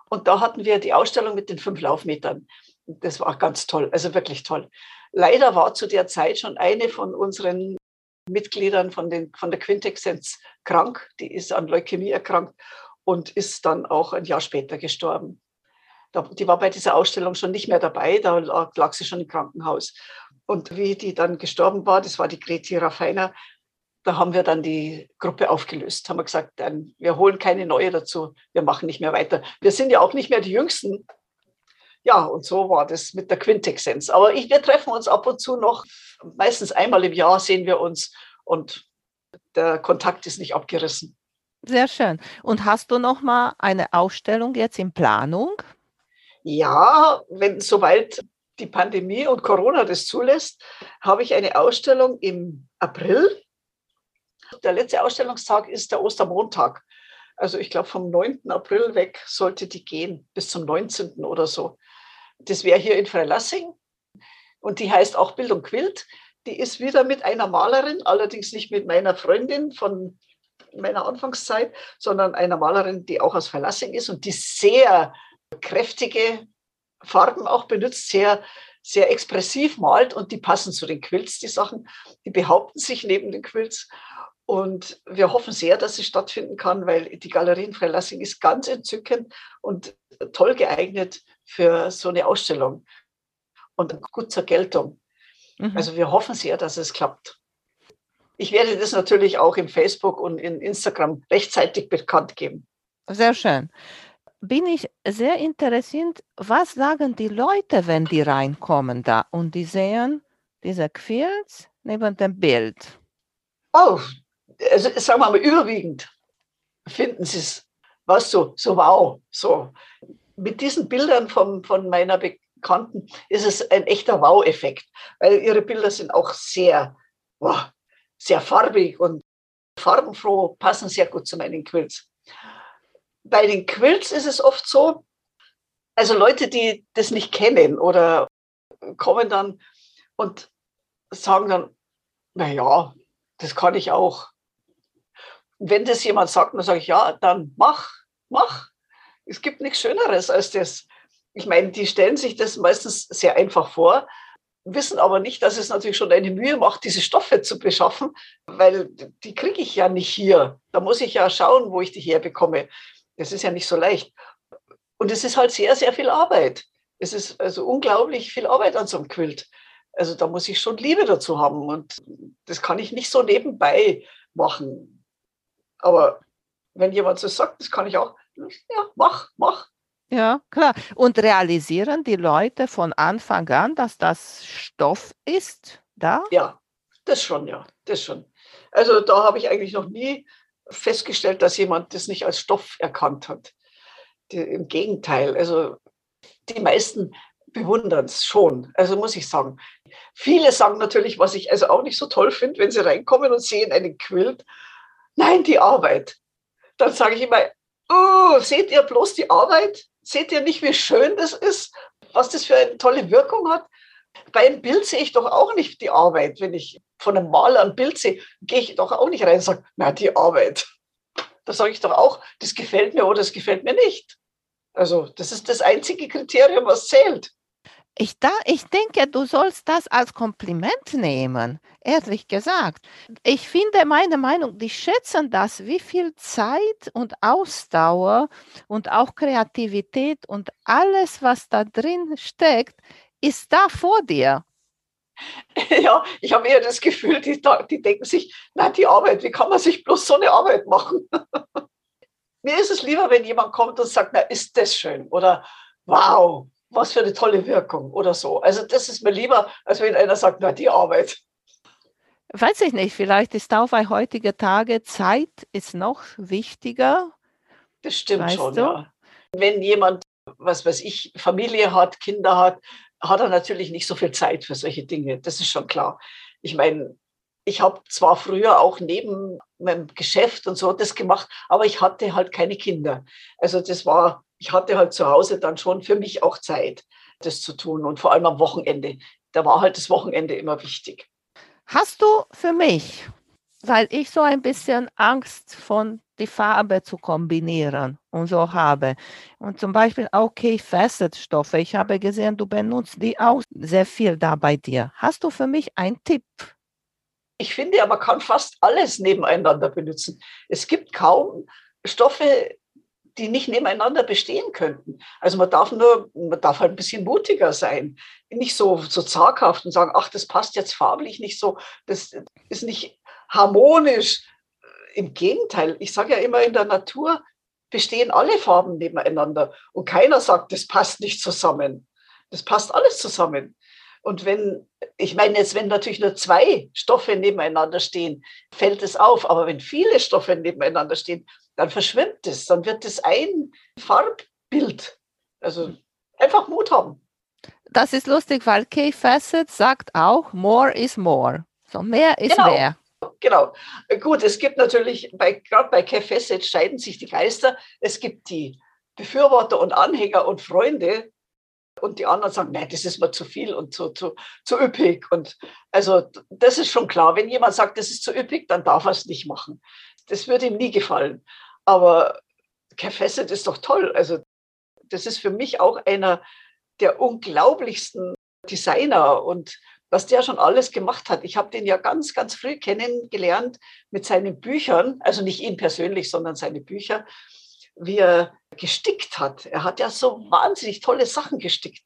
Und da hatten wir die Ausstellung mit den fünf Laufmetern das war ganz toll, also wirklich toll. Leider war zu der Zeit schon eine von unseren Mitgliedern von, den, von der Quintexenz krank. Die ist an Leukämie erkrankt und ist dann auch ein Jahr später gestorben. Die war bei dieser Ausstellung schon nicht mehr dabei, da lag, lag sie schon im Krankenhaus. Und wie die dann gestorben war, das war die Greti Raffiner, da haben wir dann die Gruppe aufgelöst. Haben wir gesagt, wir holen keine neue dazu, wir machen nicht mehr weiter. Wir sind ja auch nicht mehr die Jüngsten ja, und so war das mit der Quintexenz. Aber ich, wir treffen uns ab und zu noch, meistens einmal im Jahr sehen wir uns und der Kontakt ist nicht abgerissen. Sehr schön. Und hast du noch mal eine Ausstellung jetzt in Planung? Ja, wenn soweit die Pandemie und Corona das zulässt, habe ich eine Ausstellung im April. Der letzte Ausstellungstag ist der Ostermontag. Also ich glaube, vom 9. April weg sollte die gehen, bis zum 19. oder so. Das wäre hier in Freilassing. Und die heißt auch Bildung Quilt. Die ist wieder mit einer Malerin, allerdings nicht mit meiner Freundin von meiner Anfangszeit, sondern einer Malerin, die auch aus Verlassing ist und die sehr kräftige Farben auch benutzt, sehr, sehr expressiv malt und die passen zu den Quilts, die Sachen. Die behaupten sich neben den Quilts. Und wir hoffen sehr, dass sie stattfinden kann, weil die Galerie in Freilassing ist ganz entzückend und toll geeignet für so eine Ausstellung und gut zur Geltung. Mhm. Also wir hoffen sehr, dass es klappt. Ich werde das natürlich auch in Facebook und in Instagram rechtzeitig bekannt geben. Sehr schön. Bin ich sehr interessiert, was sagen die Leute, wenn die reinkommen da und die sehen diese Quilts neben dem Bild? Oh, also sagen wir mal überwiegend finden sie es, was so, so wow, so mit diesen Bildern von, von meiner Bekannten ist es ein echter Wow-Effekt, weil ihre Bilder sind auch sehr, wow, sehr farbig und farbenfroh, passen sehr gut zu meinen Quilts. Bei den Quilts ist es oft so, also Leute, die das nicht kennen oder kommen dann und sagen dann, naja, das kann ich auch. Wenn das jemand sagt, dann sage ich, ja, dann mach, mach es gibt nichts Schöneres als das. Ich meine, die stellen sich das meistens sehr einfach vor, wissen aber nicht, dass es natürlich schon eine Mühe macht, diese Stoffe zu beschaffen, weil die kriege ich ja nicht hier. Da muss ich ja schauen, wo ich die herbekomme. Das ist ja nicht so leicht. Und es ist halt sehr, sehr viel Arbeit. Es ist also unglaublich viel Arbeit an so einem Quilt. Also da muss ich schon Liebe dazu haben und das kann ich nicht so nebenbei machen. Aber wenn jemand so sagt, das kann ich auch, ja, mach, mach. Ja, klar. Und realisieren die Leute von Anfang an, dass das Stoff ist da? Ja, Das schon, ja, das schon. Also da habe ich eigentlich noch nie festgestellt, dass jemand das nicht als Stoff erkannt hat. Die, Im Gegenteil, also die meisten bewundern es schon, also muss ich sagen. Viele sagen natürlich, was ich also auch nicht so toll finde, wenn sie reinkommen und sehen einen Quilt. Nein, die Arbeit. Dann sage ich immer, oh, seht ihr bloß die Arbeit? Seht ihr nicht, wie schön das ist? Was das für eine tolle Wirkung hat? Bei einem Bild sehe ich doch auch nicht die Arbeit. Wenn ich von einem Maler ein Bild sehe, gehe ich doch auch nicht rein und sage, na, die Arbeit. Da sage ich doch auch, das gefällt mir oder das gefällt mir nicht. Also das ist das einzige Kriterium, was zählt. Ich, da, ich denke, du sollst das als Kompliment nehmen, ehrlich gesagt. Ich finde, meine Meinung, die schätzen das, wie viel Zeit und Ausdauer und auch Kreativität und alles, was da drin steckt, ist da vor dir. Ja, ich habe eher das Gefühl, die, die denken sich, na, die Arbeit, wie kann man sich bloß so eine Arbeit machen? Mir ist es lieber, wenn jemand kommt und sagt, na, ist das schön oder wow, was für eine tolle Wirkung oder so. Also das ist mir lieber, als wenn einer sagt, na, die Arbeit. Weiß ich nicht, vielleicht ist auch bei heutigen Tage Zeit ist noch wichtiger. Das stimmt weißt schon, du? ja. Wenn jemand, was weiß ich, Familie hat, Kinder hat, hat er natürlich nicht so viel Zeit für solche Dinge. Das ist schon klar. Ich meine, ich habe zwar früher auch neben meinem Geschäft und so das gemacht, aber ich hatte halt keine Kinder. Also das war ich hatte halt zu Hause dann schon für mich auch Zeit, das zu tun und vor allem am Wochenende. Da war halt das Wochenende immer wichtig. Hast du für mich, weil ich so ein bisschen Angst von die Farbe zu kombinieren und so habe. Und zum Beispiel auch K-Facet-Stoffe. Ich habe gesehen, du benutzt die auch sehr viel da bei dir. Hast du für mich einen Tipp? Ich finde, man kann fast alles nebeneinander benutzen. Es gibt kaum Stoffe, die nicht nebeneinander bestehen könnten. Also man darf nur, man darf halt ein bisschen mutiger sein, nicht so, so zaghaft und sagen, ach, das passt jetzt farblich nicht so, das ist nicht harmonisch. Im Gegenteil, ich sage ja immer, in der Natur bestehen alle Farben nebeneinander und keiner sagt, das passt nicht zusammen. Das passt alles zusammen. Und wenn, ich meine jetzt, wenn natürlich nur zwei Stoffe nebeneinander stehen, fällt es auf. Aber wenn viele Stoffe nebeneinander stehen, dann verschwimmt es, dann wird es ein Farbbild. Also einfach Mut haben. Das ist lustig, weil Kay Facet sagt auch, more is more. So mehr ist genau. mehr. Genau. Gut, es gibt natürlich, bei, gerade bei Kay Facet scheiden sich die Geister. Es gibt die Befürworter und Anhänger und Freunde, und die anderen sagen, nein, das ist mir zu viel und zu, zu, zu üppig. Und also das ist schon klar. Wenn jemand sagt, das ist zu üppig, dann darf er es nicht machen. Das würde ihm nie gefallen. Aber Facet ist doch toll. Also das ist für mich auch einer der unglaublichsten Designer und was der schon alles gemacht hat. Ich habe den ja ganz, ganz früh kennengelernt mit seinen Büchern, also nicht ihn persönlich, sondern seine Bücher, wie er gestickt hat. Er hat ja so wahnsinnig tolle Sachen gestickt.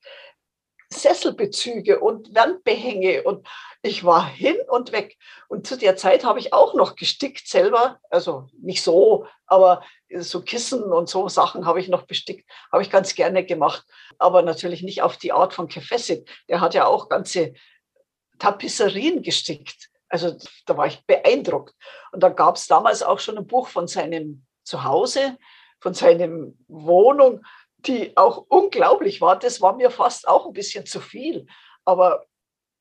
Sesselbezüge und Wandbehänge und ich war hin und weg. Und zu der Zeit habe ich auch noch gestickt selber, also nicht so, aber so Kissen und so Sachen habe ich noch bestickt, habe ich ganz gerne gemacht, aber natürlich nicht auf die Art von Kefessit. Der hat ja auch ganze Tapisserien gestickt. Also da war ich beeindruckt. Und da gab es damals auch schon ein Buch von seinem Zuhause, von seinem Wohnung die auch unglaublich war. Das war mir fast auch ein bisschen zu viel. Aber,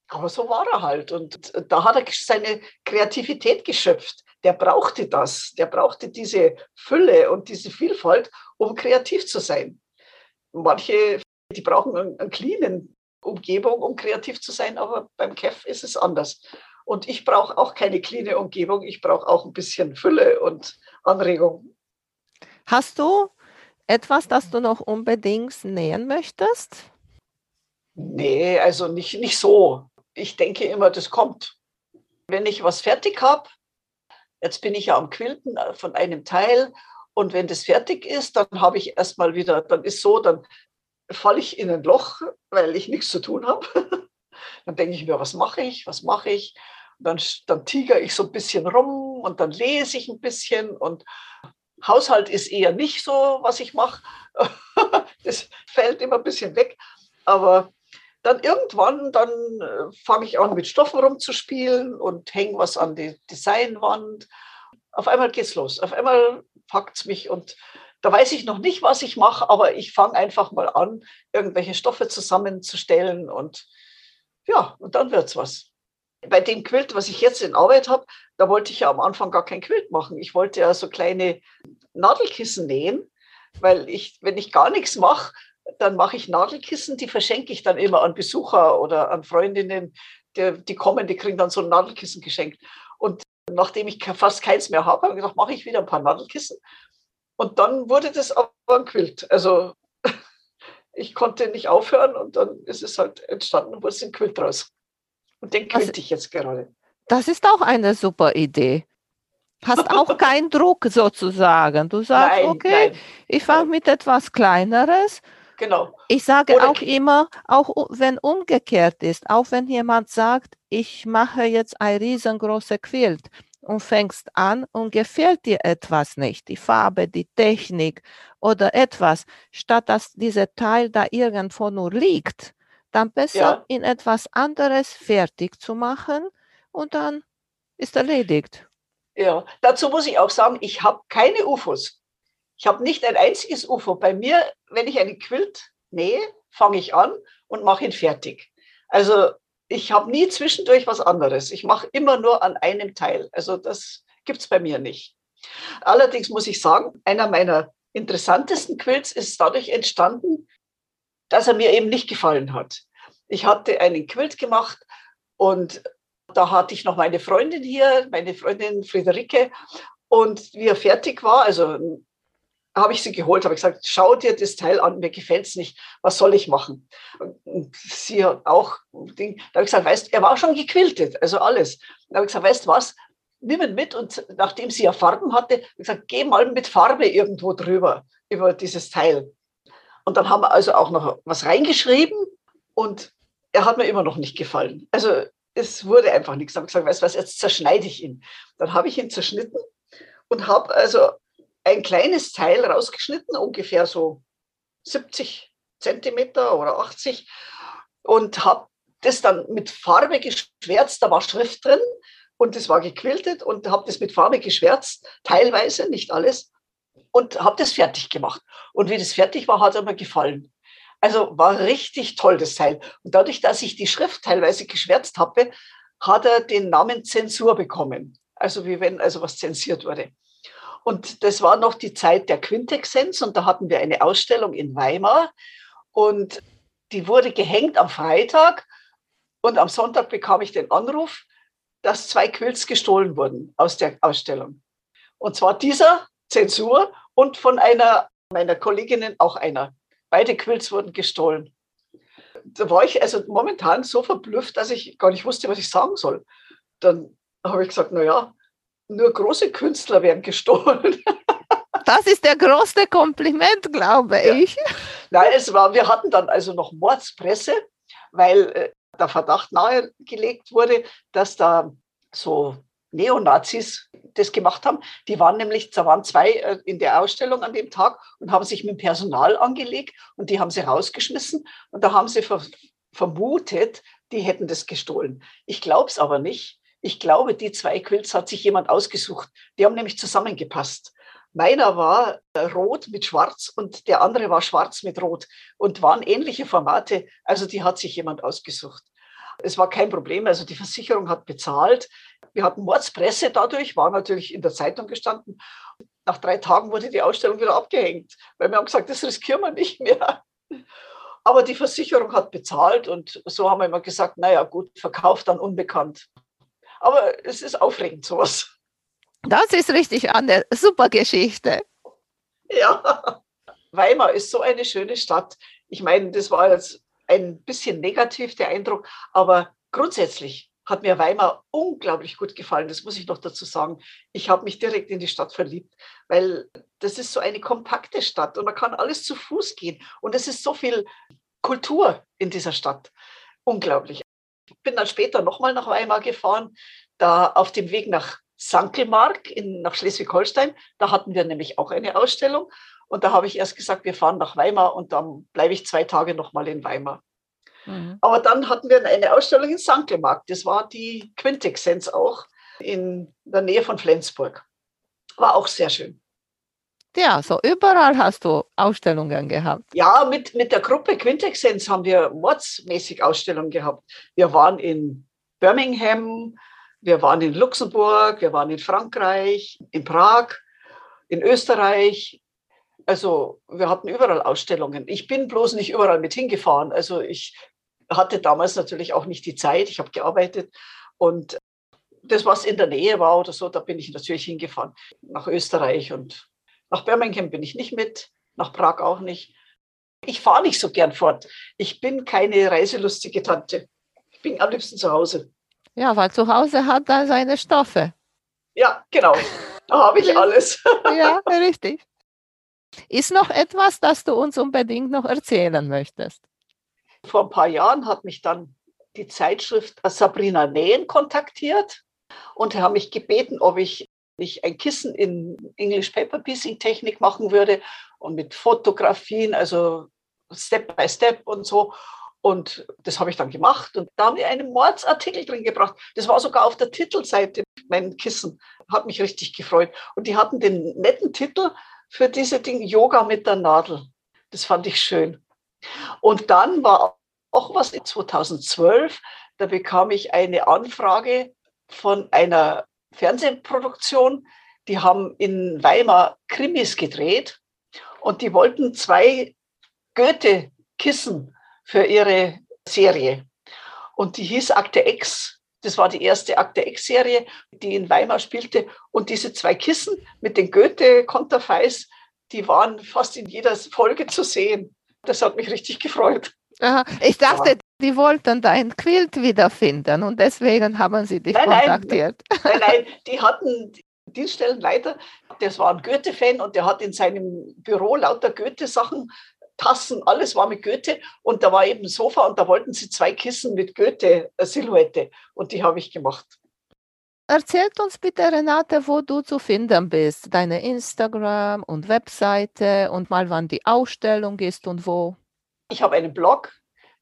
aber so war er halt. Und da hat er seine Kreativität geschöpft. Der brauchte das. Der brauchte diese Fülle und diese Vielfalt, um kreativ zu sein. Manche, die brauchen eine cleanen Umgebung, um kreativ zu sein, aber beim Kev ist es anders. Und ich brauche auch keine cleane Umgebung. Ich brauche auch ein bisschen Fülle und Anregung. Hast du etwas, das du noch unbedingt nähen möchtest? Nee, also nicht, nicht so. Ich denke immer, das kommt. Wenn ich was fertig habe, jetzt bin ich ja am Quilten von einem Teil und wenn das fertig ist, dann habe ich erstmal wieder, dann ist so, dann falle ich in ein Loch, weil ich nichts zu tun habe. Dann denke ich mir, was mache ich, was mache ich? dann, dann tiger ich so ein bisschen rum und dann lese ich ein bisschen und Haushalt ist eher nicht so, was ich mache. Das fällt immer ein bisschen weg. Aber dann irgendwann, dann äh, fange ich an mit Stoffen rumzuspielen und hänge was an die Designwand. Auf einmal geht's los. Auf einmal packt es mich und da weiß ich noch nicht, was ich mache, aber ich fange einfach mal an, irgendwelche Stoffe zusammenzustellen und ja, und dann wird's was. Bei dem Quilt, was ich jetzt in Arbeit habe, da wollte ich ja am Anfang gar kein Quilt machen. Ich wollte ja so kleine Nadelkissen nähen, weil ich, wenn ich gar nichts mache, dann mache ich Nadelkissen, die verschenke ich dann immer an Besucher oder an Freundinnen, die, die kommen, die kriegen dann so ein Nadelkissen geschenkt. Und nachdem ich fast keins mehr habe, habe ich gedacht, mache ich wieder ein paar Nadelkissen. Und dann wurde das aber ein Quilt. Also ich konnte nicht aufhören und dann ist es halt entstanden und wurde ein Quilt draus. Und den quilte ich jetzt gerade. Das ist auch eine super Idee. Hast auch keinen Druck sozusagen. Du sagst, nein, okay, nein, ich fange mit etwas Kleineres. Genau. Ich sage Oder auch immer, auch wenn umgekehrt ist, auch wenn jemand sagt, ich mache jetzt ein riesengroßes Quilt und fängst an und gefällt dir etwas nicht, die Farbe, die Technik oder etwas, statt dass dieser Teil da irgendwo nur liegt, dann besser ja. in etwas anderes fertig zu machen und dann ist erledigt. Ja, dazu muss ich auch sagen, ich habe keine UFOs. Ich habe nicht ein einziges UFO. Bei mir, wenn ich einen Quilt nähe, fange ich an und mache ihn fertig. Also ich habe nie zwischendurch was anderes. Ich mache immer nur an einem Teil. Also das gibt es bei mir nicht. Allerdings muss ich sagen, einer meiner interessantesten Quilts ist dadurch entstanden, dass er mir eben nicht gefallen hat. Ich hatte einen Quilt gemacht und da hatte ich noch meine Freundin hier, meine Freundin Friederike. Und wie er fertig war, also habe ich sie geholt, habe gesagt, schau dir das Teil an, mir gefällt es nicht, was soll ich machen? Und sie hat auch, da habe ich gesagt, weißt, er war schon gequiltet, also alles. Da habe ich gesagt, weißt was, nimm ihn mit und nachdem sie ja Farben hatte, habe ich gesagt, geh mal mit Farbe irgendwo drüber, über dieses Teil. Und dann haben wir also auch noch was reingeschrieben und er hat mir immer noch nicht gefallen. Also es wurde einfach nichts. Dann habe ich gesagt, weißt du was, jetzt zerschneide ich ihn. Dann habe ich ihn zerschnitten und habe also ein kleines Teil rausgeschnitten, ungefähr so 70 Zentimeter oder 80 und habe das dann mit Farbe geschwärzt. Da war Schrift drin und es war gequiltet und habe das mit Farbe geschwärzt, teilweise, nicht alles, und habe das fertig gemacht. Und wie das fertig war, hat er mir gefallen. Also war richtig toll, das Teil. Und dadurch, dass ich die Schrift teilweise geschwärzt habe, hat er den Namen Zensur bekommen. Also wie wenn also was zensiert wurde. Und das war noch die Zeit der Quintexenz und da hatten wir eine Ausstellung in Weimar und die wurde gehängt am Freitag und am Sonntag bekam ich den Anruf, dass zwei Quilts gestohlen wurden aus der Ausstellung. Und zwar dieser Zensur und von einer meiner Kolleginnen auch einer. Beide Quilts wurden gestohlen. Da war ich also momentan so verblüfft, dass ich gar nicht wusste, was ich sagen soll. Dann habe ich gesagt, naja, nur große Künstler werden gestohlen. Das ist der größte Kompliment, glaube ja. ich. Nein, es war, wir hatten dann also noch Mordspresse, weil äh, der Verdacht nahegelegt wurde, dass da so Neonazis das gemacht haben. Die waren nämlich, da waren zwei äh, in der Ausstellung an dem Tag und haben sich mit dem Personal angelegt und die haben sie rausgeschmissen und da haben sie ver vermutet, die hätten das gestohlen. Ich glaube es aber nicht. Ich glaube, die zwei Quilts hat sich jemand ausgesucht. Die haben nämlich zusammengepasst. Meiner war äh, rot mit schwarz und der andere war schwarz mit rot und waren ähnliche Formate. Also die hat sich jemand ausgesucht. Es war kein Problem, also die Versicherung hat bezahlt. Wir hatten Mordspresse dadurch, war natürlich in der Zeitung gestanden. Nach drei Tagen wurde die Ausstellung wieder abgehängt, weil wir haben gesagt, das riskieren wir nicht mehr. Aber die Versicherung hat bezahlt und so haben wir immer gesagt, naja gut, verkauft dann unbekannt. Aber es ist aufregend sowas. Das ist richtig eine super Geschichte. Ja, Weimar ist so eine schöne Stadt. Ich meine, das war jetzt ein bisschen negativ der Eindruck, aber grundsätzlich hat mir Weimar unglaublich gut gefallen. Das muss ich noch dazu sagen. Ich habe mich direkt in die Stadt verliebt, weil das ist so eine kompakte Stadt und man kann alles zu Fuß gehen. Und es ist so viel Kultur in dieser Stadt. Unglaublich. Ich bin dann später nochmal nach Weimar gefahren, da auf dem Weg nach Sankelmark in, nach Schleswig-Holstein. Da hatten wir nämlich auch eine Ausstellung. Und da habe ich erst gesagt, wir fahren nach Weimar und dann bleibe ich zwei Tage nochmal in Weimar. Mhm. Aber dann hatten wir eine Ausstellung in Sankelmarkt. Das war die Quintexenz auch in der Nähe von Flensburg. War auch sehr schön. Ja, so überall hast du Ausstellungen gehabt. Ja, mit, mit der Gruppe Quintexenz haben wir mordsmäßig Ausstellungen gehabt. Wir waren in Birmingham, wir waren in Luxemburg, wir waren in Frankreich, in Prag, in Österreich. Also wir hatten überall Ausstellungen. Ich bin bloß nicht überall mit hingefahren. Also ich hatte damals natürlich auch nicht die Zeit. Ich habe gearbeitet und das, was in der Nähe war oder so, da bin ich natürlich hingefahren. Nach Österreich und nach Birmingham bin ich nicht mit, nach Prag auch nicht. Ich fahre nicht so gern fort. Ich bin keine reiselustige Tante. Ich bin am liebsten zu Hause. Ja, weil zu Hause hat er seine Stoffe. Ja, genau. Da habe ich alles. ja, richtig. Ist noch etwas, das du uns unbedingt noch erzählen möchtest? Vor ein paar Jahren hat mich dann die Zeitschrift Sabrina Nähen kontaktiert und haben mich gebeten, ob ich nicht ein Kissen in English Paper Piecing Technik machen würde und mit Fotografien, also Step by Step und so. Und das habe ich dann gemacht und da haben die einen Mordsartikel drin gebracht. Das war sogar auf der Titelseite, mein Kissen. Hat mich richtig gefreut. Und die hatten den netten Titel für diese Dinge Yoga mit der Nadel. Das fand ich schön. Und dann war auch was in 2012, da bekam ich eine Anfrage von einer Fernsehproduktion. Die haben in Weimar Krimis gedreht und die wollten zwei Goethe-Kissen für ihre Serie. Und die hieß Akte X. Das war die erste Akte X-Serie, die in Weimar spielte. Und diese zwei Kissen mit den Goethe-Konterfeis, die waren fast in jeder Folge zu sehen. Das hat mich richtig gefreut. Aha. Ich dachte, ja. die wollten dein Quilt wiederfinden und deswegen haben sie dich nein, kontaktiert. Nein, nein, nein, die hatten Dienststellenleiter, das war ein Goethe-Fan und der hat in seinem Büro lauter Goethe-Sachen Tassen, alles war mit Goethe und da war eben ein Sofa und da wollten sie zwei Kissen mit Goethe-Silhouette und die habe ich gemacht. Erzählt uns bitte, Renate, wo du zu finden bist, deine Instagram und Webseite und mal wann die Ausstellung ist und wo. Ich habe einen Blog,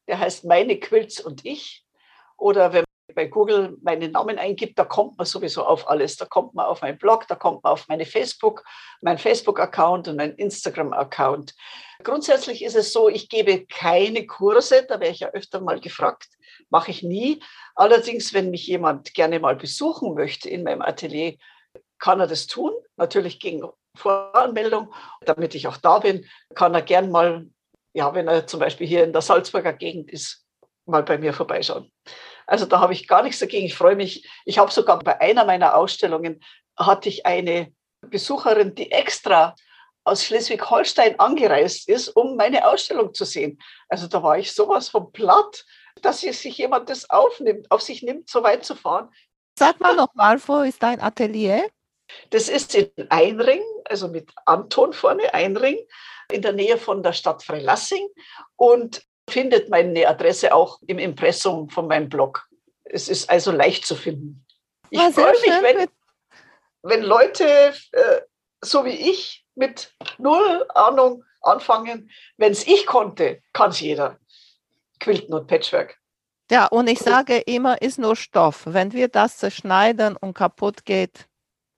der heißt Meine Quilts und ich. Oder wenn man bei Google meinen Namen eingibt, da kommt man sowieso auf alles. Da kommt man auf meinen Blog, da kommt man auf meine Facebook, mein Facebook-Account und mein Instagram-Account. Grundsätzlich ist es so, ich gebe keine Kurse, da wäre ich ja öfter mal gefragt, mache ich nie. Allerdings, wenn mich jemand gerne mal besuchen möchte in meinem Atelier, kann er das tun, natürlich gegen Voranmeldung, damit ich auch da bin, kann er gern mal, ja, wenn er zum Beispiel hier in der Salzburger Gegend ist, mal bei mir vorbeischauen. Also da habe ich gar nichts dagegen. Ich freue mich. Ich habe sogar bei einer meiner Ausstellungen hatte ich eine Besucherin, die extra aus Schleswig-Holstein angereist ist, um meine Ausstellung zu sehen. Also da war ich sowas von platt, dass sich jemand das aufnimmt, auf sich nimmt, so weit zu fahren. Sag mal nochmal, wo ist dein Atelier? Das ist in Einring, also mit Anton vorne, Einring, in der Nähe von der Stadt Freilassing und findet meine Adresse auch im Impressum von meinem Blog. Es ist also leicht zu finden. Ich freue mich, wenn, wenn Leute äh, so wie ich mit null Ahnung anfangen. Wenn es ich konnte, kann es jeder. Quilten und Patchwork. Ja, und ich sage immer, ist nur Stoff. Wenn wir das zerschneiden und kaputt geht,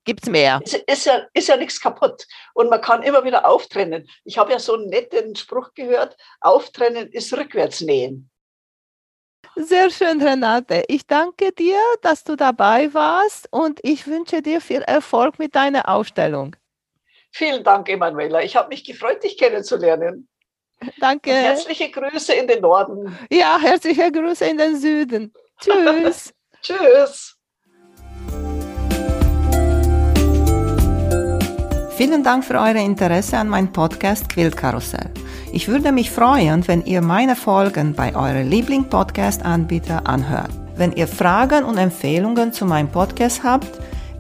gibt es mehr. Ist, ist, ja, ist ja nichts kaputt. Und man kann immer wieder auftrennen. Ich habe ja so einen netten Spruch gehört, auftrennen ist rückwärts nähen. Sehr schön, Renate. Ich danke dir, dass du dabei warst und ich wünsche dir viel Erfolg mit deiner Ausstellung. Vielen Dank, Emanuela. Ich habe mich gefreut, dich kennenzulernen. Danke. Und herzliche Grüße in den Norden. Ja, herzliche Grüße in den Süden. Tschüss. Tschüss. Vielen Dank für euer Interesse an meinem Podcast Quiltkarussell. Ich würde mich freuen, wenn ihr meine Folgen bei eurem Liebling-Podcast-Anbieter anhört. Wenn ihr Fragen und Empfehlungen zu meinem Podcast habt,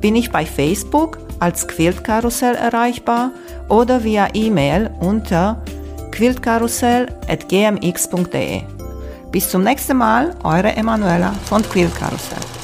bin ich bei Facebook als Quiltkarussell erreichbar oder via E-Mail unter quiltkarussell.gmx.de. Bis zum nächsten Mal, eure Emanuela von Quiltkarussell.